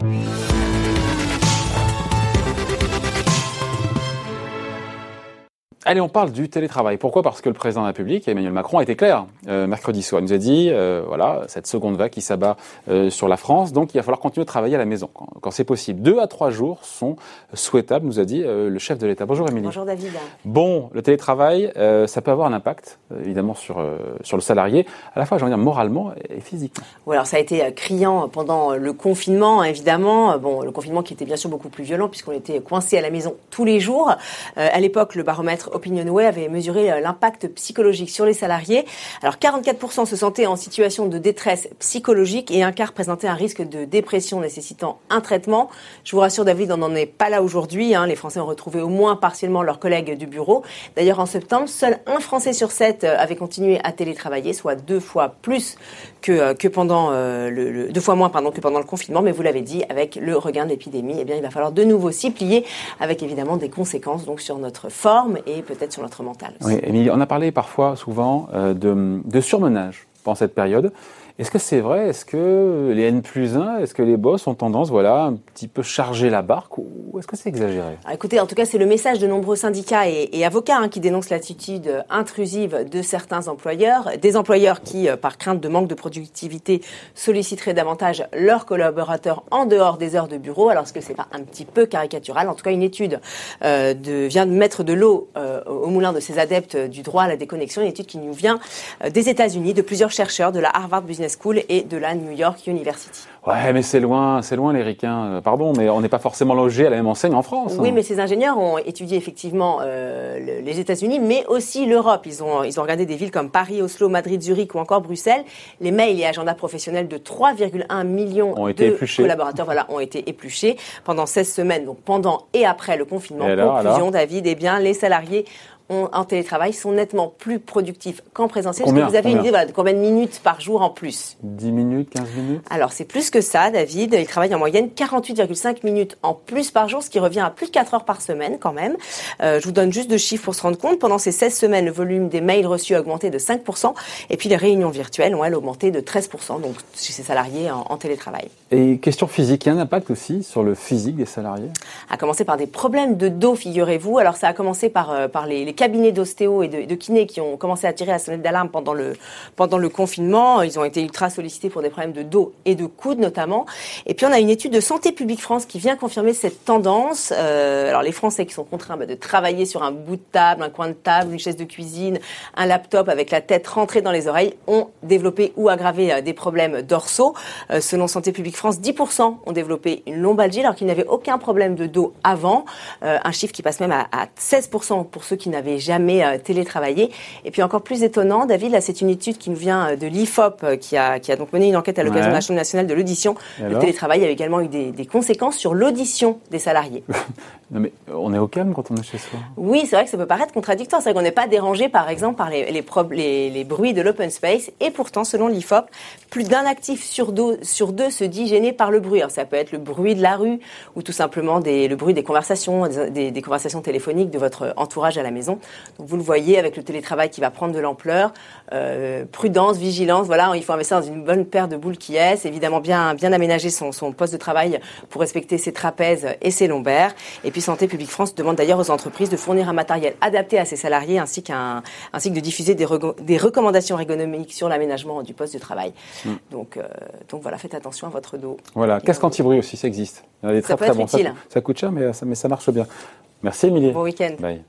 Bye. Allez, on parle du télétravail. Pourquoi? Parce que le président de la République, Emmanuel Macron, a été clair euh, mercredi soir. Il nous a dit, euh, voilà, cette seconde vague qui s'abat euh, sur la France, donc il va falloir continuer de travailler à la maison quand, quand c'est possible. Deux à trois jours sont souhaitables, nous a dit le chef de l'État. Bonjour Émilie. Bonjour David. Bon, le télétravail, ça peut avoir un impact, évidemment, sur, sur le salarié, à la fois, je veux dire, moralement et physiquement. Oui, alors ça a été criant pendant le confinement, évidemment. Bon, le confinement qui était bien sûr beaucoup plus violent puisqu'on était coincé à la maison tous les jours. à l'époque, le baromètre Opinionway avait mesuré euh, l'impact psychologique sur les salariés. Alors 44% se sentaient en situation de détresse psychologique et un quart présentait un risque de dépression nécessitant un traitement. Je vous rassure David, on n'en est pas là aujourd'hui. Hein. Les Français ont retrouvé au moins partiellement leurs collègues du bureau. D'ailleurs en septembre, seul un Français sur sept euh, avait continué à télétravailler, soit deux fois plus que, euh, pendant deux fois moins pardon que pendant le confinement. Mais vous l'avez dit, avec le regain de l'épidémie, eh bien il va falloir de nouveau s'y plier, avec évidemment des conséquences donc sur notre forme et peut-être sur notre mental. Oui, Émilie, on a parlé parfois, souvent, euh, de, de surmenage pendant cette période. Est-ce que c'est vrai? Est-ce que les N plus 1, est-ce que les boss ont tendance, voilà, un petit peu charger la barque ou est-ce que c'est exagéré? Ah, Écoutez, en tout cas, c'est le message de nombreux syndicats et, avocats hein, qui dénoncent l'attitude intrusive de certains employeurs, des employeurs qui, euh, par crainte de manque de productivité, solliciteraient davantage leurs collaborateurs en dehors des heures de bureau. Alors, est-ce que c'est pas un petit peu caricatural En tout cas, une étude euh, de, vient de mettre de l'eau au moulin de ces adeptes du droit à la déconnexion, une étude qui nous vient des États-Unis, de plusieurs chercheurs de la Harvard Business School et de la New York University. Ouais, mais c'est loin, c'est loin les ricains. Euh, pardon, mais on n'est pas forcément logé à la même enseigne en France. Oui, hein. mais ces ingénieurs ont étudié effectivement euh, les États-Unis, mais aussi l'Europe. Ils ont, ils ont regardé des villes comme Paris, Oslo, Madrid, Zurich ou encore Bruxelles. Les mails et agendas professionnels de 3,1 millions ont de collaborateurs voilà, ont été épluchés pendant 16 semaines, donc pendant et après le confinement. Conclusion, David, eh bien, les salariés en télétravail sont nettement plus productifs qu'en présentiel. Est-ce que vous avez une idée de combien de minutes par jour en plus 10 minutes, 15 minutes Alors c'est plus que ça, David. Ils travaillent en moyenne 48,5 minutes en plus par jour, ce qui revient à plus de 4 heures par semaine quand même. Euh, je vous donne juste deux chiffres pour se rendre compte. Pendant ces 16 semaines, le volume des mails reçus a augmenté de 5%, et puis les réunions virtuelles ont, elles, augmenté de 13%, donc chez ces salariés en, télétravail. Et question physique, il y a un impact aussi sur le physique des salariés? À commencer par des problèmes de dos, figurez-vous. Alors ça a commencé par, euh, par les, les cabinets d'ostéo et de, de kinés qui ont commencé à tirer la sonnette d'alarme pendant le, confinement. Ils ont été ultra sollicités pour des problèmes de dos et de coudes notamment. Et puis on a une étude de Santé publique France qui vient confirmer cette tendance. Euh, alors les Français qui sont contraints bah, de travailler sur un bout de table, un coin de table, une chaise de cuisine, un laptop avec la tête rentrée dans les oreilles ont développé ou aggravé euh, des problèmes dorsaux. Euh, selon Santé publique France, 10% ont développé une lombalgie alors qu'ils n'avaient aucun problème de dos avant. Un chiffre qui passe même à 16% pour ceux qui n'avaient jamais euh, télétravailler. Et puis encore plus étonnant, David, là c'est une étude qui nous vient euh, de l'IFOP euh, qui a, qui a donc mené une enquête à l'occasion de la Chambre nationale de l'audition. Le télétravail a également eu des, des conséquences sur l'audition des salariés. non mais on est au calme quand on est chez soi. Oui, c'est vrai que ça peut paraître contradictoire. C'est vrai qu'on n'est pas dérangé par exemple par les, les, les, bruits de l'open space. Et pourtant, selon l'IFOP, plus d'un actif sur deux, sur deux se dit gêné par le bruit. Alors ça peut être le bruit de la rue ou tout simplement des, le bruit des conversations, des, des conversations téléphoniques de votre entourage à la maison vous le voyez avec le télétravail qui va prendre de l'ampleur, euh, prudence, vigilance. Voilà, il faut investir dans une bonne paire de boules qui est, évidemment bien bien aménager son, son poste de travail pour respecter ses trapèzes et ses lombaires. Et puis Santé publique France demande d'ailleurs aux entreprises de fournir un matériel adapté à ses salariés ainsi qu'un ainsi que de diffuser des, des recommandations ergonomiques sur l'aménagement du poste de travail. Hmm. Donc euh, donc voilà, faites attention à votre dos. Voilà, casque anti-bruit aussi, ça existe. ça peut être utile. Ça, coûte cher, mais ça, mais ça marche bien. Merci Émilie. Bon week-end. Bye.